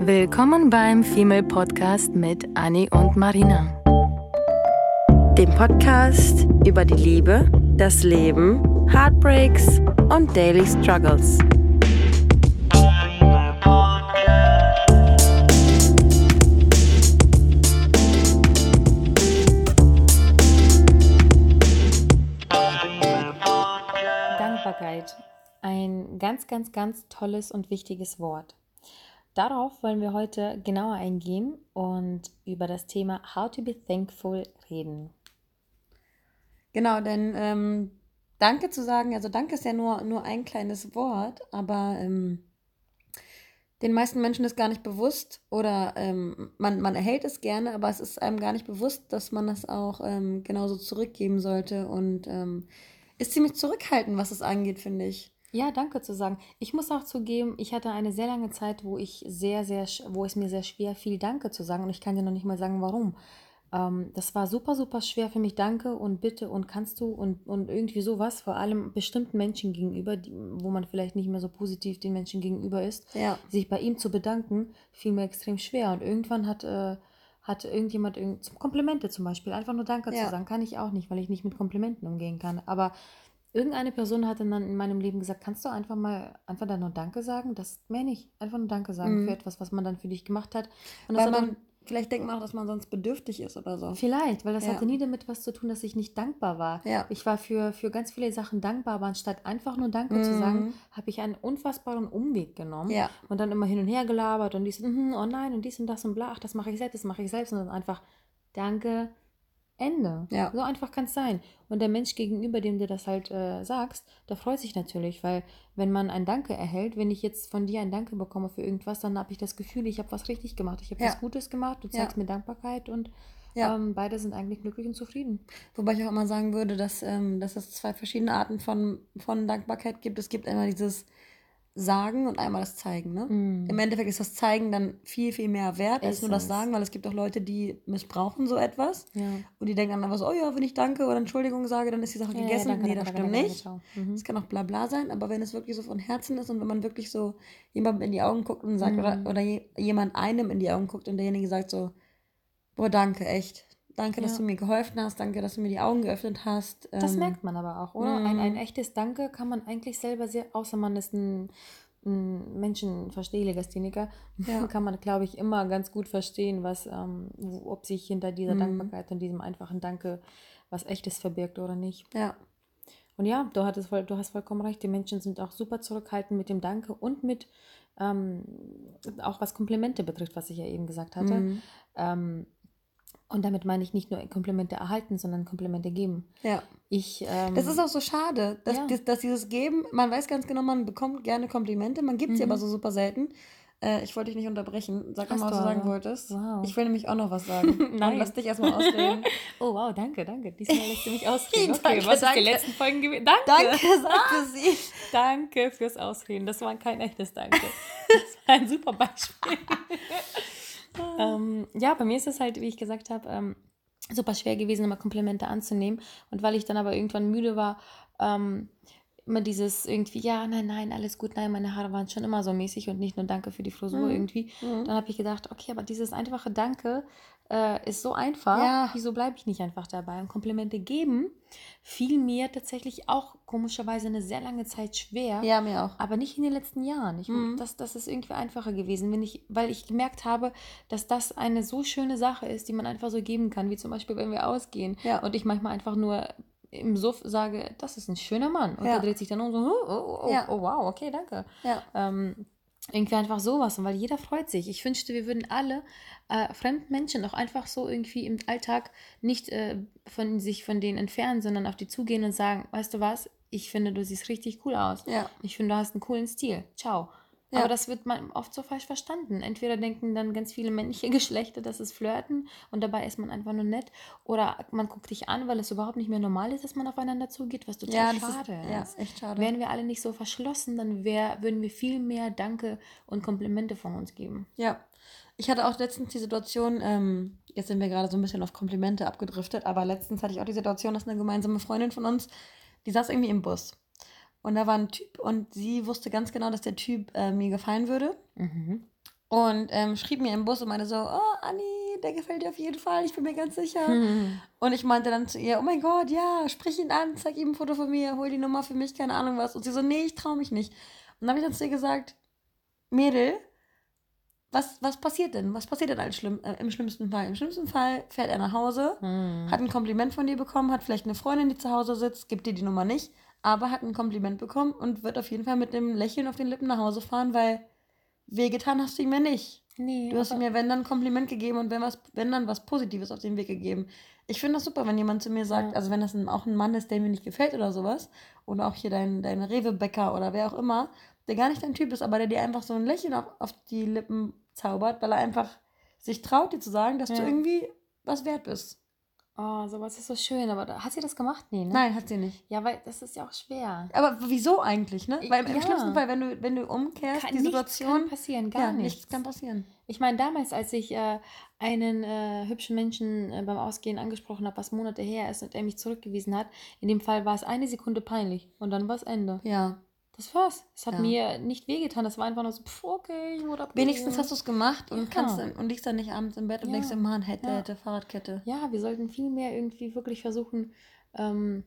Willkommen beim Female Podcast mit Annie und Marina. Dem Podcast über die Liebe, das Leben, Heartbreaks und Daily Struggles. Dankbarkeit. Ein ganz, ganz, ganz tolles und wichtiges Wort. Darauf wollen wir heute genauer eingehen und über das Thema How to be thankful reden. Genau, denn ähm, Danke zu sagen, also Danke ist ja nur, nur ein kleines Wort, aber ähm, den meisten Menschen ist gar nicht bewusst oder ähm, man, man erhält es gerne, aber es ist einem gar nicht bewusst, dass man das auch ähm, genauso zurückgeben sollte und ähm, ist ziemlich zurückhaltend, was es angeht, finde ich. Ja, danke zu sagen. Ich muss auch zugeben, ich hatte eine sehr lange Zeit, wo ich sehr, sehr, wo es mir sehr schwer fiel, Danke zu sagen und ich kann dir noch nicht mal sagen, warum. Ähm, das war super, super schwer für mich. Danke und bitte und kannst du und, und irgendwie sowas, vor allem bestimmten Menschen gegenüber, die, wo man vielleicht nicht mehr so positiv den Menschen gegenüber ist, Ja. sich bei ihm zu bedanken, fiel mir extrem schwer. Und irgendwann hat, äh, hat irgendjemand irgend, zum Komplimente zum Beispiel, einfach nur Danke Ja. zu sagen, kann ich auch nicht, weil ich nicht mit Komplimenten umgehen kann. Aber irgendeine Person hat dann in meinem Leben gesagt, kannst du einfach mal einfach dann nur Danke sagen? Das mehr nicht. Einfach nur Danke sagen Mhm. für etwas, was man dann für dich gemacht hat. Und Weil man, dann, vielleicht denkt man auch, dass man sonst bedürftig ist oder so. Vielleicht, weil das Ja. hatte nie damit was zu tun, dass ich nicht dankbar war. Ja. Ich war für, für ganz viele Sachen dankbar, aber anstatt einfach nur Danke zu sagen, habe ich einen unfassbaren Umweg genommen Mhm. Ja. und dann immer hin und her gelabert und dies, mhm, oh nein, und dies und das und bla, ach, das mache ich selbst, das mache ich selbst und dann einfach Danke, Ende. Ja. So einfach kann es sein. Und der Mensch gegenüber, dem du das halt äh, sagst, der freut sich natürlich, weil wenn man ein Danke erhält, wenn ich jetzt von dir ein Danke bekomme für irgendwas, dann habe ich das Gefühl, ich habe was richtig gemacht. Ich habe Ja. was Gutes gemacht, du Ja. zeigst mir Dankbarkeit und Ja. ähm, beide sind eigentlich glücklich und zufrieden. Wobei ich auch immer sagen würde, dass, ähm, dass es zwei verschiedene Arten von, von Dankbarkeit gibt. Es gibt einmal dieses Sagen und einmal das Zeigen. Ne? Mm. Im Endeffekt ist das Zeigen dann viel, viel mehr wert als Ist nur das es. Sagen, weil es gibt auch Leute, die missbrauchen so etwas. Ja. Und die denken dann einfach so, oh ja, wenn ich Danke oder Entschuldigung sage, dann ist die Sache Ja, ja, gegessen. danke, nee, danke, das danke, stimmt nicht. Mhm. Es kann auch bla bla sein, aber wenn es wirklich so von Herzen ist und wenn man wirklich so jemandem in die Augen guckt und sagt, Mhm. oder, oder je, jemand einem in die Augen guckt und derjenige sagt so, boah, danke, echt. Danke, dass Ja. du mir geholfen hast, danke, dass du mir die Augen geöffnet hast. Das Ähm, merkt man aber auch, oder? Ein, ein mm. echtes Danke kann man eigentlich selber sehr, außer man ist ein, ein Menschenverstehlegastheniker, Ja. kann man, glaube ich, immer ganz gut verstehen, was, ähm, ob sich hinter dieser Mhm. Dankbarkeit und diesem einfachen Danke was Echtes verbirgt oder nicht. Ja, Und ja, du, hattest voll, du hast vollkommen recht. Die Menschen sind auch super zurückhaltend mit dem Danke und mit ähm, auch was Komplimente betrifft, was ich ja eben gesagt hatte. Mhm. Ähm, und damit meine ich nicht nur Komplimente erhalten, sondern Komplimente geben. ja. Ich, ähm, Das ist auch so schade, dass, ja. dass, dass dieses Geben, man weiß ganz genau, man bekommt gerne Komplimente, man gibt sie Mhm. aber so super selten. Äh, ich wollte dich nicht unterbrechen. Sag mal, was du sagen wolltest. Wow. Ich will nämlich auch noch was sagen. Nein. Dann lass dich erstmal ausreden. Oh wow, danke, danke. Diesmal lässt du mich ausreden. Okay, Danke, was ist danke. die letzten Folgen gewesen? Danke. Danke, sagte sie. Danke fürs Ausreden. Das war kein echtes Danke. Das war ein super Beispiel. Ähm, ja, bei mir ist es halt, wie ich gesagt habe, ähm, super schwer gewesen, immer Komplimente anzunehmen. Und weil ich dann aber irgendwann müde war, ähm, immer dieses irgendwie, ja, nein, nein, alles gut, nein, meine Haare waren schon immer so mäßig und nicht nur Danke für die Frisur Mhm. irgendwie. Mhm. Dann habe ich gedacht, okay, aber dieses einfache Danke äh, ist so einfach. Ja. Wieso bleibe ich nicht einfach dabei? Und Komplimente geben fiel mir tatsächlich auch komischerweise eine sehr lange Zeit schwer. Ja, mir auch. Aber nicht in den letzten Jahren. Ich, Mhm. das, das ist irgendwie einfacher gewesen, wenn ich, weil ich gemerkt habe, dass das eine so schöne Sache ist, die man einfach so geben kann, wie zum Beispiel, wenn wir ausgehen Ja. und ich manchmal einfach nur im Suff sage, das ist ein schöner Mann. Und Ja. er dreht sich dann um so, oh, oh, oh, Ja. oh wow, okay, danke. Ja. Ähm, irgendwie einfach sowas, und weil jeder freut sich. Ich wünschte, wir würden alle äh, fremden Menschen auch einfach so irgendwie im Alltag nicht äh, von sich von denen entfernen, sondern auf die zugehen und sagen, weißt du was, ich finde, du siehst richtig cool aus. Ja. Ich finde, du hast einen coolen Stil. Ciao. Ja. Aber das wird man oft so falsch verstanden. Entweder denken dann ganz viele männliche Geschlechter, das ist Flirten und dabei ist man einfach nur nett. Oder man guckt dich an, weil es überhaupt nicht mehr normal ist, dass man aufeinander zugeht, was total Ja, das schade ist, ja, ist. echt schade. Wären wir alle nicht so verschlossen, dann wär, würden wir viel mehr Danke und Komplimente von uns geben. Ja. Ich hatte auch letztens die Situation, ähm, jetzt sind wir gerade so ein bisschen auf Komplimente abgedriftet, aber letztens hatte ich auch die Situation, dass eine gemeinsame Freundin von uns, die saß irgendwie im Bus. Und da war ein Typ und sie wusste ganz genau, dass der Typ äh, mir gefallen würde. Mhm. und ähm, schrieb mir im Bus und meinte so, oh, Anni, der gefällt dir auf jeden Fall, ich bin mir ganz sicher. Hm. Und ich meinte dann zu ihr, oh mein Gott, ja, sprich ihn an, zeig ihm ein Foto von mir, hol die Nummer für mich, keine Ahnung was. Und sie so, nee, ich traue mich nicht. Und dann habe ich dann zu ihr gesagt, Mädel, was, was passiert denn? Was passiert denn schlimm, äh, im schlimmsten Fall? Im schlimmsten Fall fährt er nach Hause, Hm. hat ein Kompliment von dir bekommen, hat vielleicht eine Freundin, die zu Hause sitzt, gibt dir die Nummer nicht, aber hat ein Kompliment bekommen und wird auf jeden Fall mit einem Lächeln auf den Lippen nach Hause fahren, weil wehgetan hast du ihm ja nicht. Nee, Du hast aber- mir, wenn dann, ein Kompliment gegeben und wenn, was, wenn dann was Positives auf den Weg gegeben. Ich finde das super, wenn jemand zu mir sagt, Ja. also wenn das ein, auch ein Mann ist, der mir nicht gefällt oder sowas, oder auch hier dein, dein Rewe-Bäcker oder wer auch immer, der gar nicht dein Typ ist, aber der dir einfach so ein Lächeln auf, auf die Lippen zaubert, weil er einfach sich traut, dir zu sagen, dass du Ja. irgendwie was wert bist. Oh, sowas ist so schön, aber da, hat sie das gemacht? Nee, ne? Nein, hat sie nicht. Ja, weil das ist ja auch schwer. Aber wieso eigentlich, ne? Weil im Ja. schlimmsten Fall, wenn du, wenn du umkehrst, Kann, die nichts Situation. kann passieren, gar ja, nichts. nichts kann passieren. Ich meine, damals, als ich äh, einen äh, hübschen Menschen äh, beim Ausgehen angesprochen habe, was Monate her ist und er mich zurückgewiesen hat, in dem Fall war es eine Sekunde peinlich und dann war es Ende. Ja. Das war's. Es hat Ja. mir nicht wehgetan. Das war einfach nur so, pff, okay, ich wurde Wenigstens hast du es gemacht und Ja. kannst und liegst dann nicht abends im Bett und Ja. denkst dir, Mann, hätte, hätte, Fahrradkette. Ja, wir sollten viel mehr irgendwie wirklich versuchen, ähm,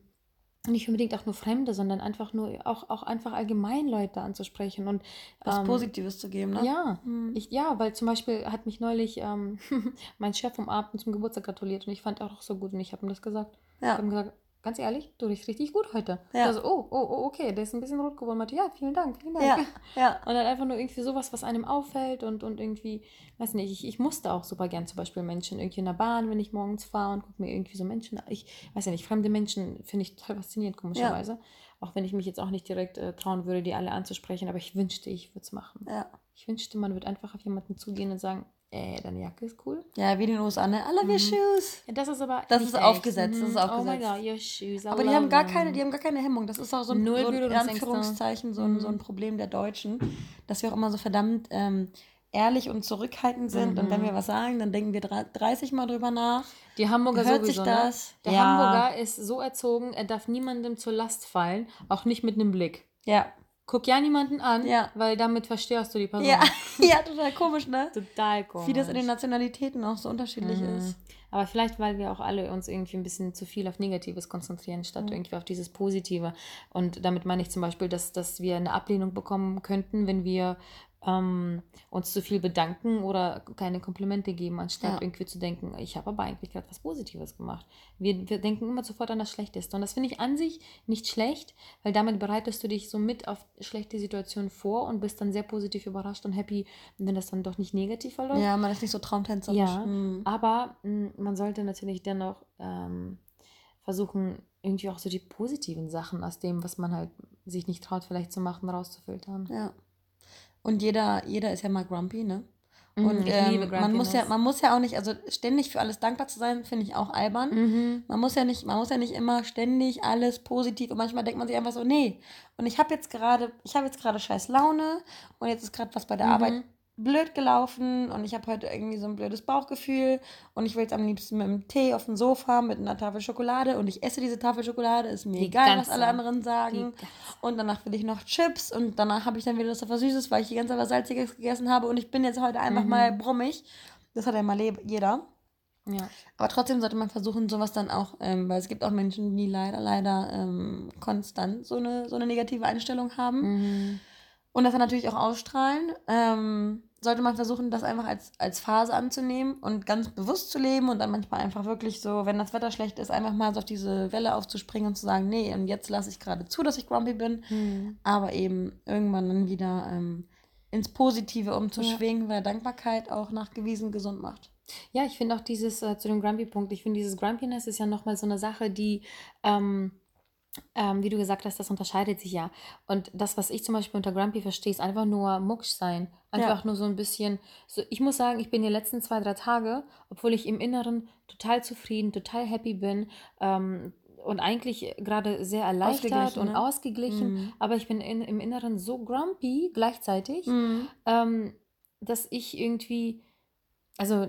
nicht unbedingt auch nur Fremde, sondern einfach nur auch, auch einfach allgemein Leute anzusprechen und Was ähm, Positives zu geben, ne? Ja, Hm. ich, ja, weil zum Beispiel hat mich neulich ähm, mein Chef vom Abend zum Geburtstag gratuliert und ich fand auch so gut und ich habe ihm das gesagt. Ich Ja. habe ihm gesagt, ganz ehrlich, du riechst richtig gut heute. Ja. Also, oh, oh, oh, okay, der ist ein bisschen rot geworden. Meinte, ja, vielen Dank, vielen Dank. Ja, ja. Und dann einfach nur irgendwie sowas, was einem auffällt und, und irgendwie, weiß nicht, ich, ich musste auch super gern zum Beispiel Menschen irgendwie in der Bahn, wenn ich morgens fahre und gucke mir irgendwie so Menschen, an. ich weiß ja nicht, fremde Menschen finde ich total faszinierend, komischerweise. Auch wenn ich mich jetzt auch nicht direkt äh, trauen würde, die alle anzusprechen, aber ich wünschte, ich würde es machen. Ja. Ich wünschte, man würde einfach auf jemanden zugehen und sagen, ey, deine Jacke ist cool. Ja, wie in den USA, ne? I love your Mhm. shoes. Ja, das ist aber Das ist echt. aufgesetzt, das ist Mhm. Oh my aufgesetzt. God, your shoes, I Aber die haben gar them. keine, die haben gar keine Hemmung. Das ist auch so ein, Null so ein in. Anführungszeichen so ein, so ein Mhm. Problem der Deutschen, dass wir auch immer so verdammt ähm, ehrlich und zurückhaltend sind. Und wenn Mhm. wir was sagen, dann denken wir drei- 30 Mal drüber nach. Die Hamburger Hört sich sowieso, das? ne? Der Ja. Hamburger ist so erzogen, er darf niemandem zur Last fallen, auch nicht mit einem Blick. Ja. Guck ja niemanden an, Ja. weil damit verstörst du die Person. Ja, ja, total komisch, ne? Total komisch. Wie das in den Nationalitäten auch so unterschiedlich Mhm. ist. Aber vielleicht, weil wir auch alle uns irgendwie ein bisschen zu viel auf Negatives konzentrieren, statt Mhm. irgendwie auf dieses Positive. Und damit meine ich zum Beispiel, dass, dass wir eine Ablehnung bekommen könnten, wenn wir ähm, uns zu viel bedanken oder keine Komplimente geben, anstatt Ja. irgendwie zu denken, ich habe aber eigentlich gerade was Positives gemacht. Wir, wir denken immer sofort an das Schlechteste. Und das finde ich an sich nicht schlecht, weil damit bereitest du dich so mit auf schlechte Situationen vor und bist dann sehr positiv überrascht und happy, wenn das dann doch nicht negativ verläuft. Ja, man ist nicht so traumtänzerisch. Ja, Mhm. aber mh, man sollte natürlich dennoch ähm, versuchen, irgendwie auch so die positiven Sachen aus dem, was man halt sich nicht traut, vielleicht zu machen, rauszufiltern. Ja. Und jeder, jeder ist ja mal grumpy, ne? Mhm, Und ähm, man muss ja, man muss ja auch nicht, also ständig für alles dankbar zu sein, finde ich auch albern. Mhm. Man muss ja nicht, man muss ja nicht immer ständig alles positiv und manchmal denkt man sich einfach so, nee. Und ich habe jetzt gerade, ich habe jetzt gerade scheiß Laune und jetzt ist gerade was bei der Mhm. Arbeit blöd gelaufen und ich habe heute irgendwie so ein blödes Bauchgefühl und ich will jetzt am liebsten mit einem Tee auf dem Sofa mit einer Tafel Schokolade und ich esse diese Tafel Schokolade, ist mir Die egal, was ganze. alle anderen sagen. Und danach will ich noch Chips und danach habe ich dann wieder Lust auf was Süßes, weil ich die ganze Zeit was Salziges gegessen habe und ich bin jetzt heute einfach Mhm. mal brummig. Das hat ja mal jeder. Ja. Aber trotzdem sollte man versuchen, sowas dann auch, ähm, weil es gibt auch Menschen, die leider, leider ähm, konstant so eine, so eine negative Einstellung haben Mhm. Und das dann natürlich auch ausstrahlen. Ähm, sollte man versuchen, das einfach als, als Phase anzunehmen und ganz bewusst zu leben und dann manchmal einfach wirklich so, wenn das Wetter schlecht ist, einfach mal so auf diese Welle aufzuspringen und zu sagen, nee, und jetzt lasse ich gerade zu, dass ich grumpy bin, Mhm. aber eben irgendwann dann wieder ähm, ins Positive umzuschwingen, weil Dankbarkeit auch nachgewiesen gesund macht. Ja, ich finde auch dieses, äh, zu dem Grumpy-Punkt, ich finde dieses Grumpiness ist ja nochmal so eine Sache, die, ähm, ähm, wie du gesagt hast, das unterscheidet sich ja. Und das, was ich zum Beispiel unter Grumpy verstehe, ist einfach nur Mucksch sein. Einfach nur so ein bisschen, so, ich muss sagen, ich bin die letzten zwei, drei Tage, obwohl ich im Inneren total zufrieden, total happy bin, ähm, und eigentlich gerade sehr erleichtert Ausgeglichen, und ne? ausgeglichen, Mhm. aber ich bin in, im Inneren so grumpy gleichzeitig, ähm, dass ich irgendwie, also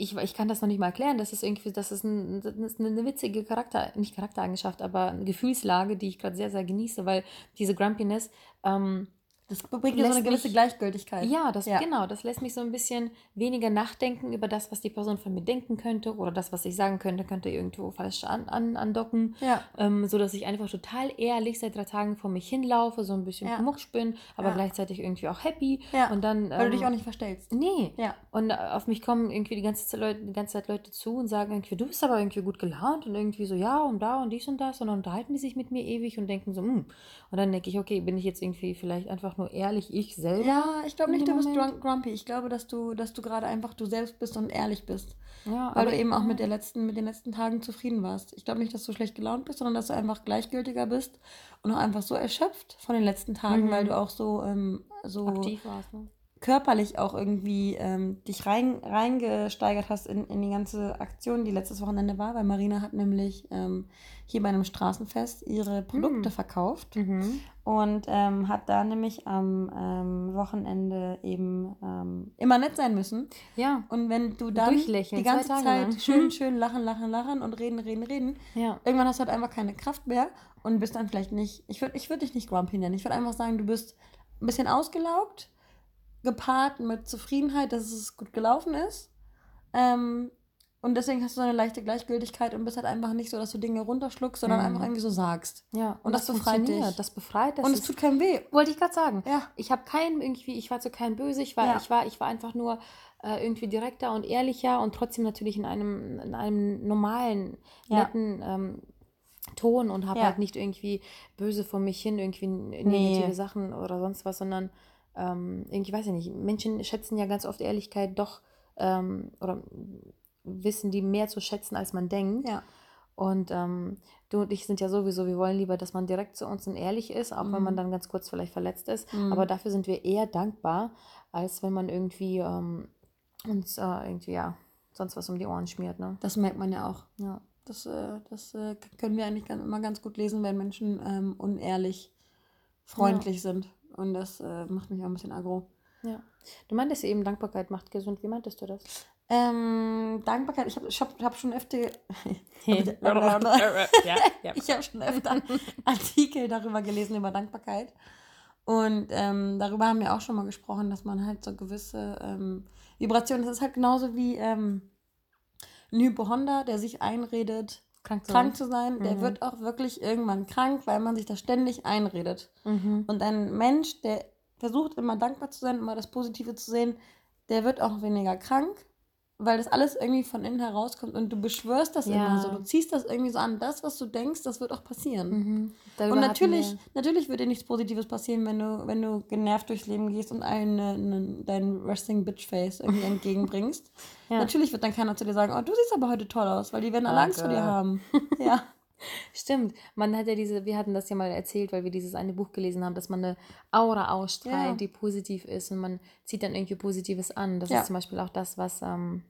ich, ich kann das noch nicht mal erklären, das ist irgendwie, das ist, ein, das ist eine witzige Charakter, nicht Charaktereigenschaft, aber eine Gefühlslage, die ich gerade sehr, sehr genieße, weil diese Grumpiness, ähm, Das bringt dir so eine gewisse mich, Gleichgültigkeit. Ja, das, ja, genau. Das lässt mich so ein bisschen weniger nachdenken über das, was die Person von mir denken könnte oder das, was ich sagen könnte, könnte irgendwo falsch an, an, andocken. Ja. Ähm, so dass ich einfach total ehrlich seit drei Tagen vor mich hinlaufe, so ein bisschen ja. mucksch bin, aber ja. gleichzeitig irgendwie auch happy. Ja. Und dann, Weil du dich ähm, auch nicht verstellst. Nee. Ja. Und auf mich kommen irgendwie die ganze, Zeit Leute, die ganze Zeit Leute zu und sagen irgendwie, du bist aber irgendwie gut gelaunt und irgendwie so, ja und da und dies und das. Und dann unterhalten die sich mit mir ewig und denken so, hm. Und dann denke ich, okay, bin ich jetzt irgendwie vielleicht einfach nur ehrlich ich selber. Ja, ich glaube nicht, du bist grumpy. Ich glaube, dass du, dass du gerade einfach du selbst bist und ehrlich bist. Ja, weil du eben auch mit, der letzten, mit den letzten Tagen zufrieden warst. Ich glaube nicht, dass du schlecht gelaunt bist, sondern dass du einfach gleichgültiger bist und auch einfach so erschöpft von den letzten Tagen, mhm. weil du auch so, ähm, so aktiv warst. Ne? Körperlich auch irgendwie ähm, dich rein, reingesteigert hast in, in die ganze Aktion, die letztes Wochenende war, weil Marina hat nämlich ähm, hier bei einem Straßenfest ihre Produkte mhm. verkauft mhm. und ähm, hat da nämlich am ähm, Wochenende eben ähm, immer nett sein müssen. Ja. Und wenn du dann die ganze Zeit lang. schön, schön lachen, lachen, lachen und reden, reden, reden, ja. irgendwann hast du halt einfach keine Kraft mehr und bist dann vielleicht nicht, ich würde ich würd dich nicht grumpy nennen, ich würde einfach sagen, du bist ein bisschen ausgelaugt, gepaart mit Zufriedenheit, dass es gut gelaufen ist. Ähm, und deswegen hast du so eine leichte Gleichgültigkeit und bist halt einfach nicht so, dass du Dinge runterschluckst, sondern mhm. einfach irgendwie so sagst. Ja, und, und das, das befreit dich. Das befreit. Das und es tut keinem weh. Wollte ich gerade sagen. Ja. Ich habe keinen irgendwie, ich war zu keinem böse, ich war, ja. ich war, ich war einfach nur äh, irgendwie direkter und ehrlicher und trotzdem natürlich in einem, in einem normalen, netten ja. ähm, Ton und habe ja. halt nicht irgendwie böse vor mich hin, irgendwie negative nee. Sachen oder sonst was, sondern ähm, irgendwie weiß ich nicht, Menschen schätzen ja ganz oft Ehrlichkeit doch ähm, oder wissen die mehr zu schätzen, als man denkt. Ja. Und ähm, du und ich sind ja sowieso, wir wollen lieber, dass man direkt zu uns und ehrlich ist, auch mhm. wenn man mhm. dann ganz kurz vielleicht verletzt ist. Mhm. Aber dafür sind wir eher dankbar, als wenn man irgendwie ähm, uns äh, irgendwie, ja, sonst was um die Ohren schmiert. Ne? Das merkt man ja auch. Ja. Das, äh, das äh, können wir eigentlich ganz, immer ganz gut lesen, wenn Menschen ähm, unehrlich freundlich ja. sind. Und das äh, macht mich auch ein bisschen aggro. Ja. Du meintest eben, Dankbarkeit macht gesund. Wie meintest du das? Ähm, Dankbarkeit, ich habe ich hab, hab schon öfter. Ich habe schon öfter Artikel darüber gelesen, über Dankbarkeit. Und ähm, darüber haben wir auch schon mal gesprochen, dass man halt so gewisse ähm, Vibrationen, das ist halt genauso wie ähm, ein Hypochonder, der sich einredet, krank zu krank sein, zu sein mhm. der wird auch wirklich irgendwann krank, weil man sich das ständig einredet. Mhm. Und ein Mensch, der versucht immer dankbar zu sein, immer das Positive zu sehen, der wird auch weniger krank, weil das alles irgendwie von innen herauskommt und du beschwörst das ja. immer so. Du ziehst das irgendwie so an. Das, was du denkst, das wird auch passieren. Mhm. Und natürlich, natürlich wird dir nichts Positives passieren, wenn du, wenn du genervt durchs Leben gehst und allen eine, dein Resting Bitch Face irgendwie entgegenbringst. ja. Natürlich wird dann keiner zu dir sagen, oh, du siehst aber heute toll aus, weil die werden alle Angst vor dir haben. ja. Stimmt, man hat ja diese, wir hatten das ja mal erzählt, weil wir dieses eine Buch gelesen haben, dass man eine Aura ausstrahlt, ja. die positiv ist und man zieht dann irgendwie Positives an. Das ja. ist zum Beispiel auch das, was ähm,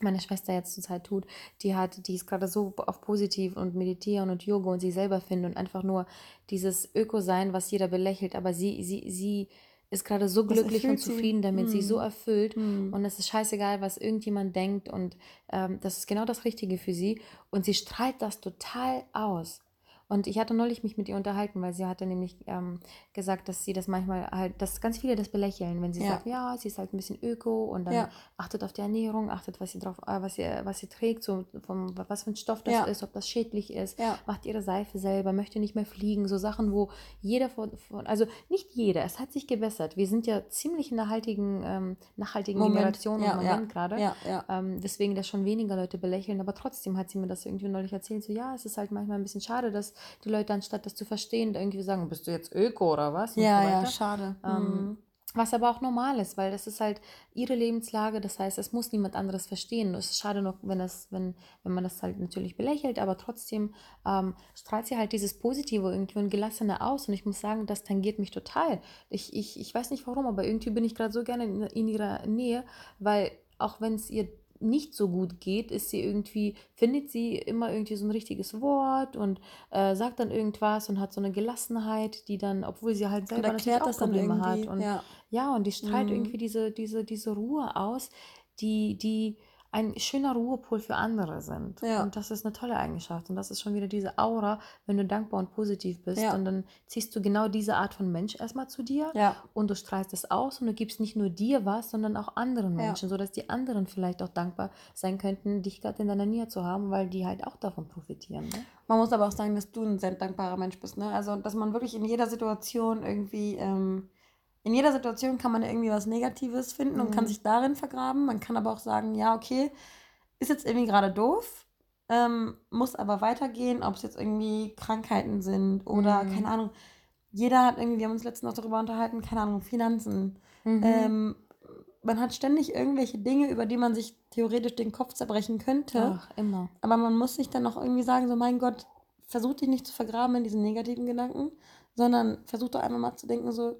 meine Schwester jetzt zurzeit tut. Die hat, die ist gerade so auf positiv und meditieren und Yoga und sie selber finden und einfach nur dieses Öko-Sein, was jeder belächelt, aber sie, sie, sie ist gerade so glücklich und zufrieden sie. damit, mm. sie so hm. erfüllt mm. und es ist scheißegal, was irgendjemand denkt und ähm, das ist genau das Richtige für sie und sie strahlt das total aus. Und ich hatte neulich mich mit ihr unterhalten, weil sie hatte nämlich ähm, gesagt, dass sie das manchmal halt, dass ganz viele das belächeln, wenn sie ja. sagt, ja, sie ist halt ein bisschen öko und dann ja. achtet auf die Ernährung, achtet, was sie drauf, äh, was sie, was sie trägt, so vom, was für ein Stoff das ja. ist, ob das schädlich ist, macht ihre Seife selber, möchte nicht mehr fliegen, so Sachen, wo jeder von, von also nicht jeder, es hat sich gebessert. Wir sind ja ziemlich in der haltigen, ähm, nachhaltigen Moment. Generation im Moment gerade. Ähm, deswegen das schon weniger Leute belächeln, aber trotzdem hat sie mir das irgendwie neulich erzählt, so ja, es ist halt manchmal ein bisschen schade, dass die Leute, anstatt das zu verstehen, irgendwie sagen, bist du jetzt Öko oder was? ja, so ja, schade. Ähm, mhm. Was aber auch normal ist, weil das ist halt ihre Lebenslage, das heißt, es muss niemand anderes verstehen. Es ist schade noch, wenn, das, wenn, wenn man das halt natürlich belächelt, aber trotzdem ähm, strahlt sie halt dieses Positive irgendwie und Gelassene aus. Und ich muss sagen, das tangiert mich total. Ich, ich, ich weiß nicht warum, aber irgendwie bin ich gerade so gerne in, in ihrer Nähe, weil auch wenn es ihr nicht so gut geht, ist sie irgendwie, findet sie immer irgendwie so ein richtiges Wort und äh, sagt dann irgendwas und hat so eine Gelassenheit, die dann, obwohl sie halt selber natürlich auch Probleme hat. Und, ja. ja, und die strahlt mhm. irgendwie diese, diese, diese Ruhe aus, die, die ein schöner Ruhepol für andere sind. Ja. Und das ist eine tolle Eigenschaft. Und das ist schon wieder diese Aura, wenn du dankbar und positiv bist. Ja. Und dann ziehst du genau diese Art von Mensch erstmal zu dir. Ja. Und du strahlst es aus und du gibst nicht nur dir was, sondern auch anderen. Menschen, sodass die anderen vielleicht auch dankbar sein könnten, dich gerade in deiner Nähe zu haben, weil die halt auch davon profitieren. Ne? Man muss aber auch sagen, dass du ein sehr dankbarer Mensch bist. Ne? Also, dass man wirklich in jeder Situation irgendwie, ähm, in jeder Situation kann man irgendwie was Negatives finden und kann Mhm. sich darin vergraben. Man kann aber auch sagen, ja, okay, ist jetzt irgendwie gerade doof, ähm, muss aber weitergehen, ob es jetzt irgendwie Krankheiten sind oder, Mhm. keine Ahnung, jeder hat irgendwie, wir haben uns letztens noch darüber unterhalten, keine Ahnung, Finanzen. Mhm. Ähm, man hat ständig irgendwelche Dinge, über die man sich theoretisch den Kopf zerbrechen könnte. Ach, immer. Aber man muss sich dann auch irgendwie sagen, so mein Gott, versuch dich nicht zu vergraben in diesen negativen Gedanken, sondern versuch doch einfach mal zu denken, so,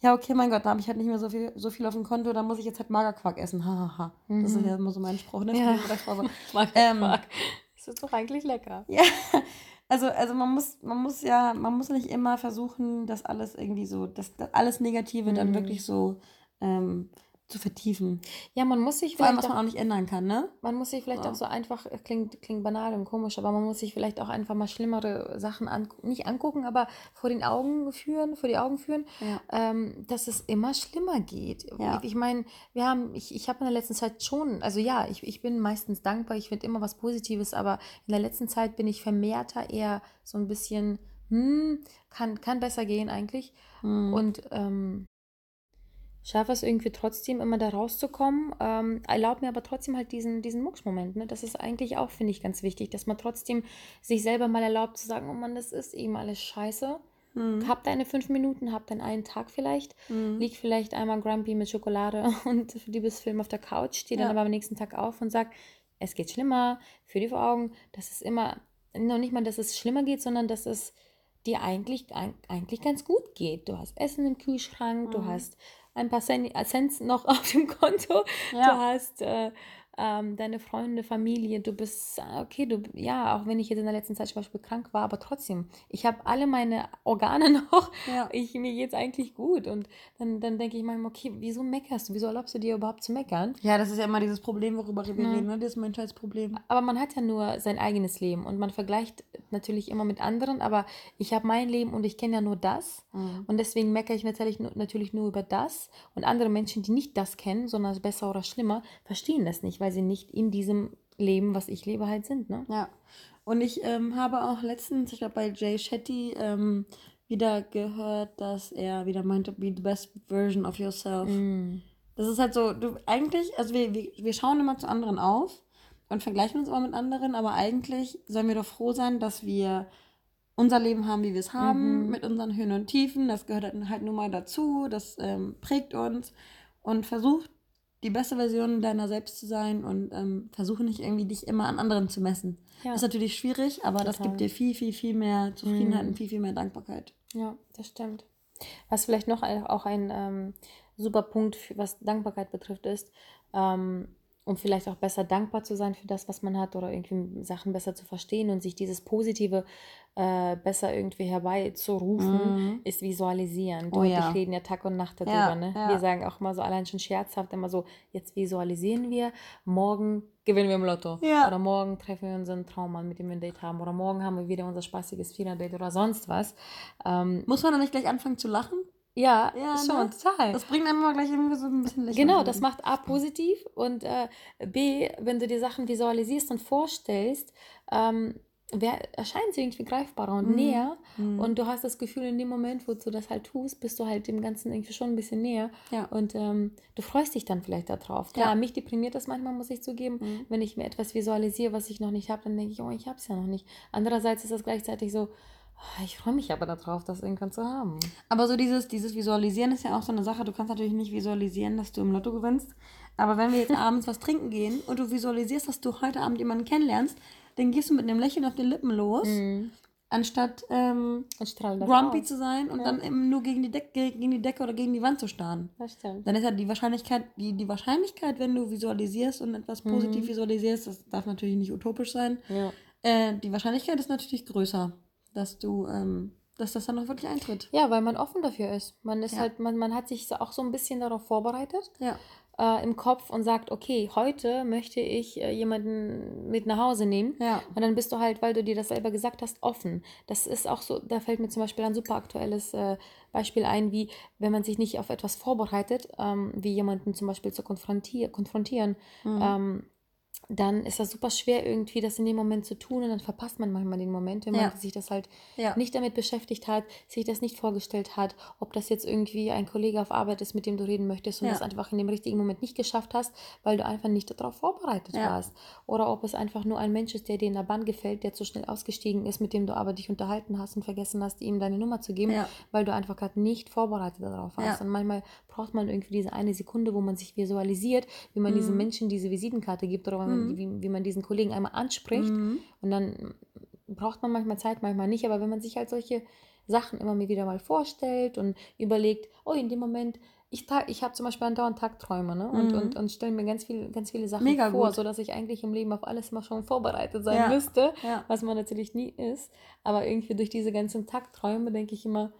ja, okay, mein Gott, da habe ich halt nicht mehr so viel, so viel auf dem Konto, da muss ich jetzt halt Magerquark essen. Hahaha. Das ist Mhm. ja immer so mein Spruch, ne? Ja. Für die Mittagspause. Mag Ähm, Das ist doch eigentlich lecker. Ja, also, also man muss, man muss ja, man muss nicht immer versuchen, das alles irgendwie so, das, das alles Negative dann Mhm. wirklich so ähm, zu vertiefen. Ja, man muss sich Vor allem, vielleicht was man auch nicht ändern kann, ne? Man muss sich vielleicht Ja. auch so einfach, äh, klingt, klingt banal und komisch, aber man muss sich vielleicht auch einfach mal schlimmere Sachen an, nicht angucken, aber vor den Augen führen, vor die Augen führen, Ja. ähm, dass es immer schlimmer geht. Ja. Ich, ich meine, wir haben, ich, ich habe in der letzten Zeit schon, also ja, ich, ich bin meistens dankbar, ich finde immer was Positives, aber in der letzten Zeit bin ich vermehrter eher so ein bisschen, hm, kann, kann besser gehen eigentlich. Mhm. Und ähm, schaffe es irgendwie trotzdem immer da rauszukommen. Ähm, erlaubt mir aber trotzdem halt diesen, diesen Mucksmoment. Ne? Das ist eigentlich auch, finde ich, ganz wichtig, dass man trotzdem sich selber mal erlaubt zu sagen, oh Mann, das ist eben alles scheiße. Mhm. Hab deine fünf Minuten, hab deinen einen Tag vielleicht, Mhm. lieg vielleicht einmal grumpy mit Schokolade und Liebesfilm auf der Couch, steh dann Ja. aber am nächsten Tag auf und sag, es geht schlimmer, für die vor Augen, dass es immer, noch nicht mal, dass es schlimmer geht, sondern dass es dir eigentlich, eig- eigentlich ganz gut geht. Du hast Essen im Kühlschrank, du Mhm. hast ein paar Cent, Cents noch auf dem Konto, du Ja. hast äh, ähm, deine Freunde, Familie, du bist, okay, du, ja, auch wenn ich jetzt in der letzten Zeit zum Beispiel krank war, aber trotzdem, ich habe alle meine Organe noch, Ja. ich, mir geht's eigentlich gut und dann, dann denke ich manchmal, okay, wieso meckerst du, wieso erlaubst du dir überhaupt zu meckern? Ja, das ist ja immer dieses Problem, worüber wir Ja. reden, ne? Das Menschheitsproblem. Aber man hat ja nur sein eigenes Leben und man vergleicht natürlich immer mit anderen, aber ich habe mein Leben und ich kenne ja nur das Mhm. und deswegen meckere ich natürlich, nur- natürlich nur über das und andere Menschen, die nicht das kennen, sondern besser oder schlimmer, verstehen das nicht, weil sie nicht in diesem Leben, was ich lebe, halt sind. Ne? Ja. Und ich ähm, habe auch letztens, ich glaube bei Jay Shetty, ähm, wieder gehört, dass er wieder meinte, be the best version of yourself. Mm. Das ist halt so, du eigentlich, also wir, wir, wir schauen immer zu anderen auf und vergleichen uns immer mit anderen, aber eigentlich sollen wir doch froh sein, dass wir unser Leben haben, wie wir es haben, Mhm. mit unseren Höhen und Tiefen. Das gehört halt halt nun mal dazu, das ähm, prägt uns und versuch die beste Version deiner selbst zu sein und ähm, versuche nicht irgendwie dich immer an anderen zu messen. Ja. Das ist natürlich schwierig, aber das Total. gibt dir viel, viel, viel mehr Zufriedenheit Mhm. und viel, viel mehr Dankbarkeit. Ja, das stimmt. Was vielleicht noch auch ein ähm, super Punkt, was Dankbarkeit betrifft, ist, ähm, um vielleicht auch besser dankbar zu sein für das, was man hat oder irgendwie Sachen besser zu verstehen und sich dieses Positive äh, besser irgendwie herbeizurufen, Mhm. ist visualisieren. Du Oh und ja. ich reden ja Tag und Nacht darüber. Ja, ne? ja. Wir sagen auch mal so allein schon scherzhaft immer so, jetzt visualisieren wir, morgen gewinnen wir im Lotto. Ja. Oder morgen treffen wir unseren Traummann, mit dem wir ein Date haben. Oder morgen haben wir wieder unser spaßiges Vierer-Date oder sonst was. Ähm, Muss man dann nicht gleich anfangen zu lachen? Ja, Ja, schon, ne? total. Das bringt einem immer gleich irgendwie so ein bisschen Lächeln. Genau, das macht A positiv und äh, B, wenn du dir Sachen visualisierst und vorstellst, ähm, wer, erscheint sie irgendwie greifbarer und Mhm. näher Mhm. und du hast das Gefühl, in dem Moment, wo du das halt tust, bist du halt dem Ganzen irgendwie schon ein bisschen näher Ja. und ähm, du freust dich dann vielleicht darauf. Klar, Ja. mich deprimiert das manchmal, muss ich zugeben. Mhm. Wenn ich mir etwas visualisiere, was ich noch nicht habe, dann denke ich, oh, ich habe es ja noch nicht. Andererseits ist das gleichzeitig so, ich freue mich aber darauf, das irgendwann zu haben. Aber so dieses, dieses Visualisieren ist ja auch so eine Sache. Du kannst natürlich nicht visualisieren, dass du im Lotto gewinnst. Aber wenn wir jetzt abends was trinken gehen und du visualisierst, dass du heute Abend jemanden kennenlernst, dann gehst du mit einem Lächeln auf den Lippen los, Mhm. anstatt ähm, grumpy aus. zu sein und Ja. dann eben nur gegen die, Deck, gegen die Decke oder gegen die Wand zu starren. Dann ist ja die Wahrscheinlichkeit, die, die Wahrscheinlichkeit, wenn du visualisierst und etwas Mhm. positiv visualisierst, das darf natürlich nicht utopisch sein, Ja. äh, die Wahrscheinlichkeit ist natürlich größer, dass du, ähm, dass das dann auch wirklich eintritt. Ja, weil man offen dafür ist. Man ist Ja. halt, man, man hat sich auch so ein bisschen darauf vorbereitet. Ja. äh, im Kopf und sagt, okay, heute möchte ich äh, jemanden mit nach Hause nehmen. Ja. Und dann bist du halt, weil du dir das selber gesagt hast, offen. Das ist auch so, da fällt mir zum Beispiel ein super aktuelles äh, Beispiel ein, wie wenn man sich nicht auf etwas vorbereitet, ähm, wie jemanden zum Beispiel zu konfrontier konfrontieren, Mhm. ähm, dann ist das super schwer, irgendwie das in dem Moment zu tun und dann verpasst man manchmal den Moment, wenn man Ja. sich das halt Ja. nicht damit beschäftigt hat, sich das nicht vorgestellt hat, ob das jetzt irgendwie ein Kollege auf Arbeit ist, mit dem du reden möchtest und Ja. das einfach in dem richtigen Moment nicht geschafft hast, weil du einfach nicht darauf vorbereitet warst. Oder ob es einfach nur ein Mensch ist, der dir in der Bahn gefällt, der zu schnell ausgestiegen ist, mit dem du aber dich unterhalten hast und vergessen hast, ihm deine Nummer zu geben, weil du einfach gerade nicht vorbereitet darauf warst. Und manchmal braucht man irgendwie diese eine Sekunde, wo man sich visualisiert, wie man diesem Mhm. Menschen diese Visitenkarte gibt oder wie man, Mhm. wie, wie man diesen Kollegen einmal anspricht. Mhm. Und dann braucht man manchmal Zeit, manchmal nicht. Aber wenn man sich halt solche Sachen immer wieder mal vorstellt und überlegt, oh, in dem Moment, ich, ich habe zum Beispiel andauernd Tagträume ne? und, Mhm. und, und stelle mir ganz, viel, ganz viele Sachen Mega vor, gut. sodass ich eigentlich im Leben auf alles immer schon vorbereitet sein Ja. müsste, Ja. was man natürlich nie ist. Aber irgendwie durch diese ganzen Tagträume denke ich immer,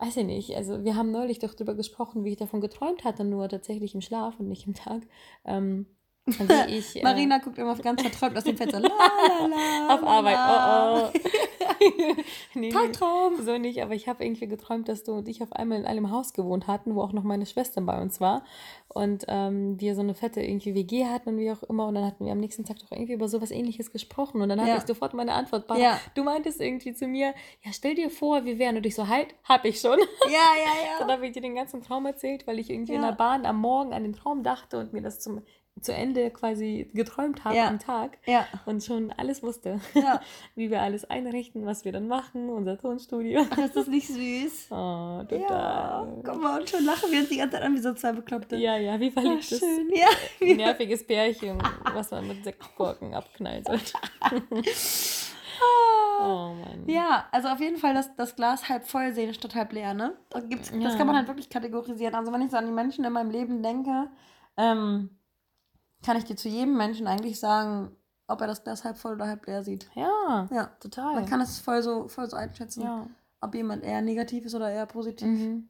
weiß ich nicht, also wir haben neulich doch darüber gesprochen, wie ich davon geträumt hatte, nur tatsächlich im Schlaf und nicht im Tag. Ähm, wie ich, äh, Marina guckt immer ganz verträumt aus dem Fenster. La, la, la, auf Arbeit. Oh, oh. nee, Tagtraum. so nicht, aber ich habe irgendwie geträumt, dass du und ich auf einmal in einem Haus gewohnt hatten, wo auch noch meine Schwester bei uns war. Und ähm, wir so eine fette irgendwie WG hatten und wie auch immer. Und dann hatten wir am nächsten Tag doch irgendwie über sowas ähnliches gesprochen. Und dann hatte Ja. ich sofort meine Antwort. Barbara, Ja. Du meintest irgendwie zu mir, ja, stell dir vor, wir wären. Und ich so, halt, hab ich schon. Ja, ja, Dann ja. habe ich dir den ganzen Traum erzählt, weil ich irgendwie in Ja. der Bahn am Morgen an den Traum dachte und mir das zum, zu Ende quasi geträumt habe Ja. am Tag Ja, und schon alles wusste, ja. wie wir alles einrichten, was wir dann machen, unser Tonstudio. Ach, ist das nicht süß? Oh, Ja, total. guck mal, und schon lachen wir uns die ganze Zeit an wie so zwei Bekloppte. Ja, ja, wie Ja, verliebt ist. schön. Ja, Ein nerviges Pärchen, was man mit Sektkorken abknallen sollte. Oh Mann. Ja, also auf jeden Fall das, das Glas halb voll sehen statt halb leer, ne? Da gibt's, Das Ja. kann man halt wirklich kategorisieren. Also wenn ich so an die Menschen in meinem Leben denke, ähm, kann ich dir zu jedem Menschen eigentlich sagen, ob er das Glas halb voll oder halb leer sieht. Ja, Ja, total. man kann es voll so, voll so einschätzen, ja. ob jemand eher negativ ist oder eher positiv. Mhm.